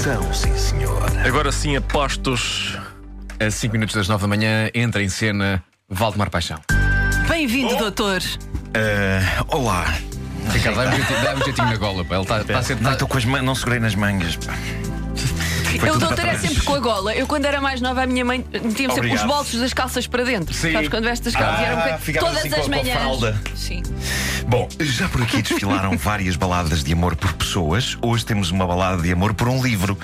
inspiração, sim senhor. Agora sim, apostos. A 5 minutos das 9 da manhã entra em cena Valdemar Paixão. Bem-vindo, doutor. Ah, olá. Ricardo, dá-me um jeitinho- um na gola, pá. Ele está tá a ser. Não, estou com as man... não segurei nas mangas. pá. Foi tudo doutor é sempre com a gola. Eu, quando era mais nova, a minha mãe metia-me sempre os bolsos das calças para dentro. Sim. Sabes quando vestes as calças? Ah, um Todas assim com as a- com a manhãs. fralda. Sim. Bom, já por aqui desfilaram várias baladas de amor por pessoas. Hoje temos uma balada de amor por um livro.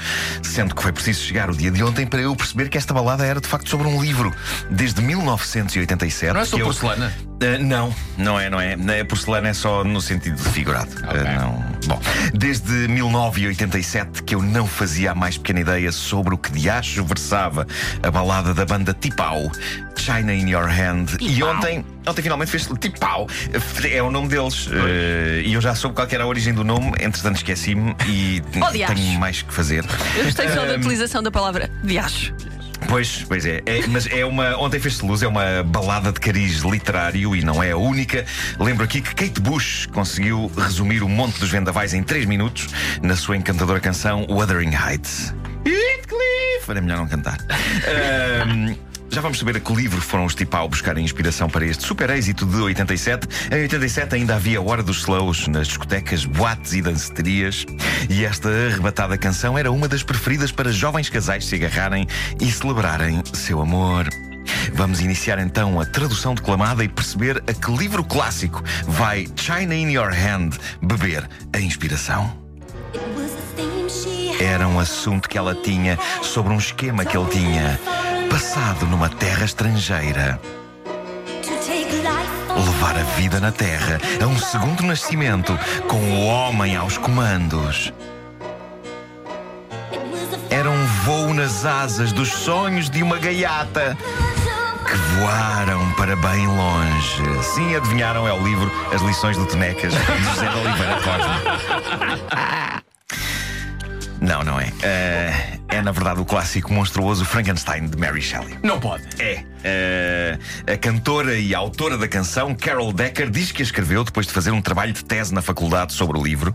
Sendo que foi preciso chegar o dia de ontem para eu perceber que esta balada era de facto sobre um livro. Desde 1987. Não é só eu- porcelana? Uh, não, não é, não é. A porcelana é só no sentido figurado. Ok. Uh, não. Bom, desde 1987 que eu não fazia a mais pequena ideia sobre o que de acho versava a balada da banda Tipau, China in Your Hand. E ontem, ontem finalmente fez Tipau, é o nome deles. Uh, e eu já soube qual era a origem do nome, entretanto esqueci-me e Oh, tenho mais que fazer. Eu gostei só da utilização da palavra de acho. Pois, pois é. É, Mas é uma. Ontem fez-se luz, é uma balada de cariz literário e não é a única. Lembro aqui que Kate Bush conseguiu resumir o Monte dos Vendavais em 3 minutos na sua encantadora canção Wuthering Heights. Heathcliff! Era melhor não cantar. Ahm, Já vamos saber a que livro foram os Tipau buscarem inspiração para este super êxito de 87. Em 87 ainda havia a Hora dos Slows nas discotecas, boates e danceterias. E esta arrebatada canção era uma das preferidas para jovens casais se agarrarem e celebrarem seu amor. Vamos iniciar então a tradução declamada e perceber a que livro clássico vai China in Your Hand beber a inspiração. Era um assunto que ela tinha sobre um esquema que ele tinha passado numa terra estrangeira. Levar a vida na terra a um segundo nascimento com o homem aos comandos. Era um voo nas asas dos sonhos de uma gaiata que voaram para bem longe. Sim, adivinharam, é o livro As Lições do Tonecas, de José de Oliveira Cosme. Não, não é. Eh, é, na verdade, o clássico monstruoso Frankenstein de Mary Shelley. Não pode. É. a cantora e autora da canção, Carol Decker, diz que a escreveu depois de fazer um trabalho de tese na faculdade sobre o livro.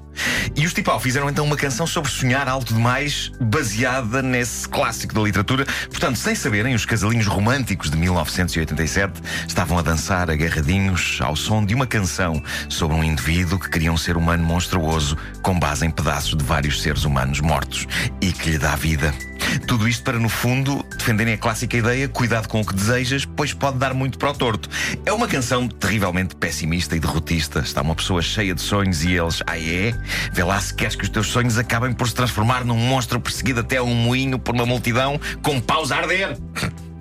E os Tipau fizeram então uma canção sobre sonhar alto demais, baseada nesse clássico da literatura. Portanto, sem saberem, os casalinhos românticos de 1987 estavam a dançar agarradinhos ao som de uma canção sobre um indivíduo que queria um ser humano monstruoso com base em pedaços de vários seres humanos mortos e que lhe dá vida. Tudo isto para, no fundo, defenderem a clássica ideia: cuidado com o que desejas, pois pode dar muito para o torto. É uma canção terrivelmente pessimista e derrotista. Está uma pessoa cheia de sonhos e eles, ah é? Vê lá se queres que os teus sonhos acabem por se transformar num monstro perseguido até a um moinho por uma multidão com paus a arder.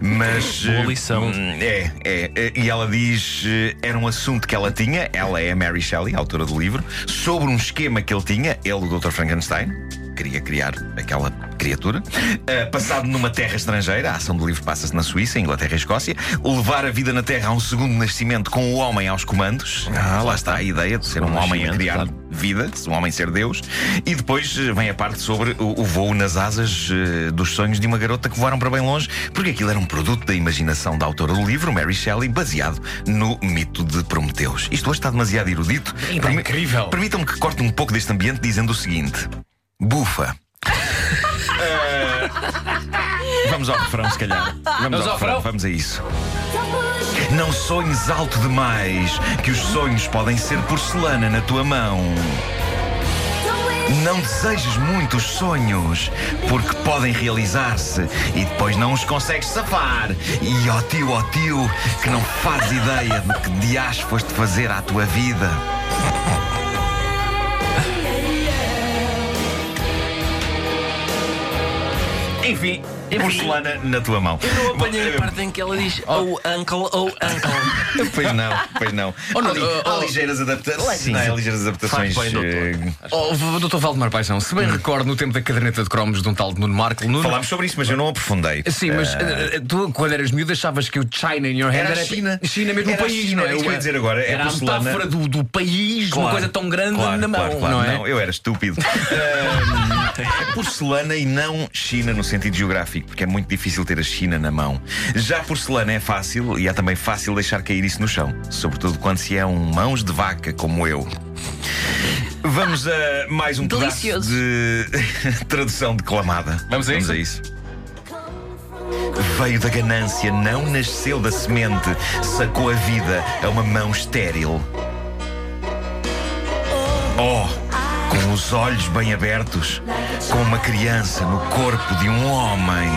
Mas. Boa eh, lição. hum, É, é. eh, E ela diz: eh, era um assunto que ela tinha, ela é a Mary Shelley, autora do livro, sobre um esquema que ele tinha, ele, o Dr. Frankenstein. Queria criar aquela criatura. eh, passado numa terra estrangeira, a ação do livro passa-se na Suíça, Inglaterra e Escócia. Levar a vida na Terra a um segundo nascimento com o homem aos comandos. Ah, lá está a ideia de ser um homem a criar vida, de um homem ser Deus. E depois eh, vem a parte sobre o, o voo nas asas eh, dos sonhos de uma garota que voaram para bem longe, porque aquilo era um produto da imaginação da autora do livro, Mary Shelley, baseado no mito de Prometeus. Isto hoje está demasiado erudito. Está incrível. Permitam-me que corte um pouco deste ambiente dizendo o seguinte: bufa. Eh, Vamos ao refrão, se calhar. Vamos, ao ao refrão, refrão? vamos a isso. Não sonhes alto demais, que os sonhos podem ser porcelana na tua mão. Não desejes muito os sonhos, porque podem realizar-se e depois não os consegues safar. E ó tio, ó tio, que não fazes ideia do que dias foste fazer à tua vida. Enfim, porcelana na tua mão. Eu apanhei a parte em que ela diz Oh uncle, oh uncle. Pois não, pois não. Oh, não, há, li- oh, há oh. ligeiras adaptações. Sim, Não, há sim. ligeiras adaptações. Faz bem, doutor. eh, Oh, v- Dr. Valdemar Paixão, se bem recordo no tempo da caderneta de cromos de um tal de Nuno Marco. Nuno... Falámos sobre isso, mas eu não aprofundei. Sim, mas eh, tu, quando eras miúdo, achavas que o China in your hand Era era, a China. China mesmo Era o a país, China, não é? era isso que eu ia dizer agora, é era a porcelana. metáfora do, do país, uma Claro, coisa tão grande claro, na mão, claro, claro. não é? Não, eu era estúpido. Ahm, é porcelana e não China no sentido geográfico, porque é muito difícil ter a China na mão. Já porcelana é fácil e é também fácil deixar cair isso no chão, sobretudo quando se é um mãos de vaca como eu. Vamos a mais um Delicioso. pedaço de tradução declamada. Vamos a isso? isso. Veio da ganância, não nasceu da semente, sacou a vida a uma mão estéril. Oh, com os olhos bem abertos, com uma criança no corpo de um homem.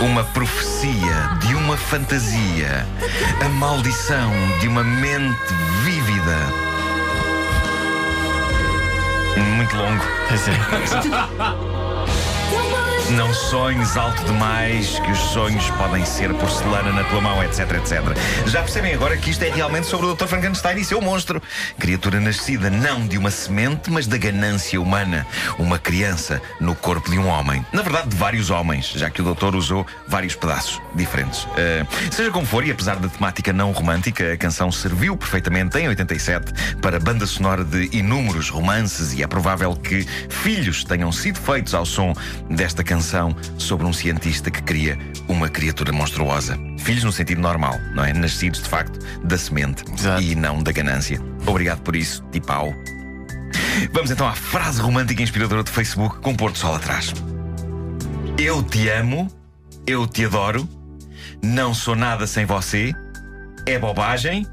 Uma profecia de uma fantasia, a maldição de uma mente vívida. Muito longo. Não sonhes alto demais, que os sonhos podem ser porcelana na tua mão, etc, etc. Já percebem agora que isto é realmente sobre o Dr. Frankenstein e seu monstro. Criatura nascida não de uma semente, mas da ganância humana. Uma criança no corpo de um homem. Na verdade, de vários homens, já que o doutor usou vários pedaços diferentes. Eh, seja como for, e apesar da temática não romântica, a canção serviu perfeitamente em 87 para banda sonora de inúmeros romances e é provável que filhos tenham sido feitos ao som desta canção sobre um cientista que cria uma criatura monstruosa. Filhos no sentido normal, não é? Nascidos de facto da semente Exato. e não da ganância. Obrigado por isso, Tipau. Vamos então à frase romântica e inspiradora do Facebook com o Porto Sol atrás. Eu te amo, eu te adoro, não sou nada sem você, é bobagem,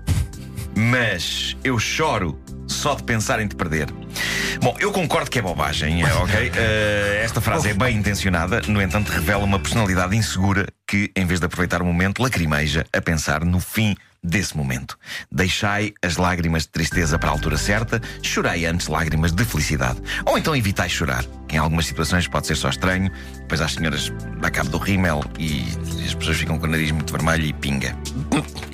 mas eu choro só de pensar em te perder. Bom, eu concordo que é bobagem, é, ok? Eh, esta frase é bem intencionada, no entanto, revela uma personalidade insegura que, em vez de aproveitar o momento, lacrimeja a pensar no fim desse momento. Deixai as lágrimas de tristeza para a altura certa, chorai antes lágrimas de felicidade. Ou então evitai chorar, que em algumas situações pode ser só estranho, depois às senhoras dá cabo do rímel e as pessoas ficam com o nariz muito vermelho e pinga.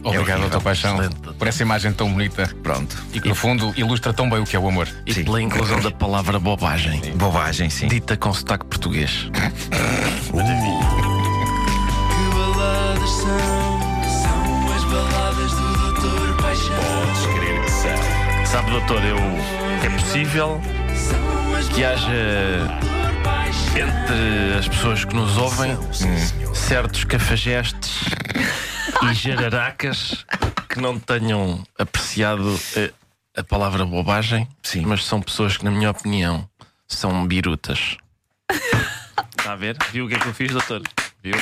Obrigado, horrível. doutor Paixão, Excelente. por essa imagem tão bonita Pronto. e que, no fundo, ilustra tão bem o que é o amor. E Sim. pela inclusão da palavra bobagem, Bobagem, sim. dita com sotaque português. Que Sabe, doutor, eu. É possível que haja entre as pessoas que nos ouvem certos cafajestes e jararacas que não tenham apreciado eh, a palavra bobagem, Sim. mas são pessoas que, na minha opinião, são birutas. Está a ver? Viu o que é que eu fiz, doutor? Viu?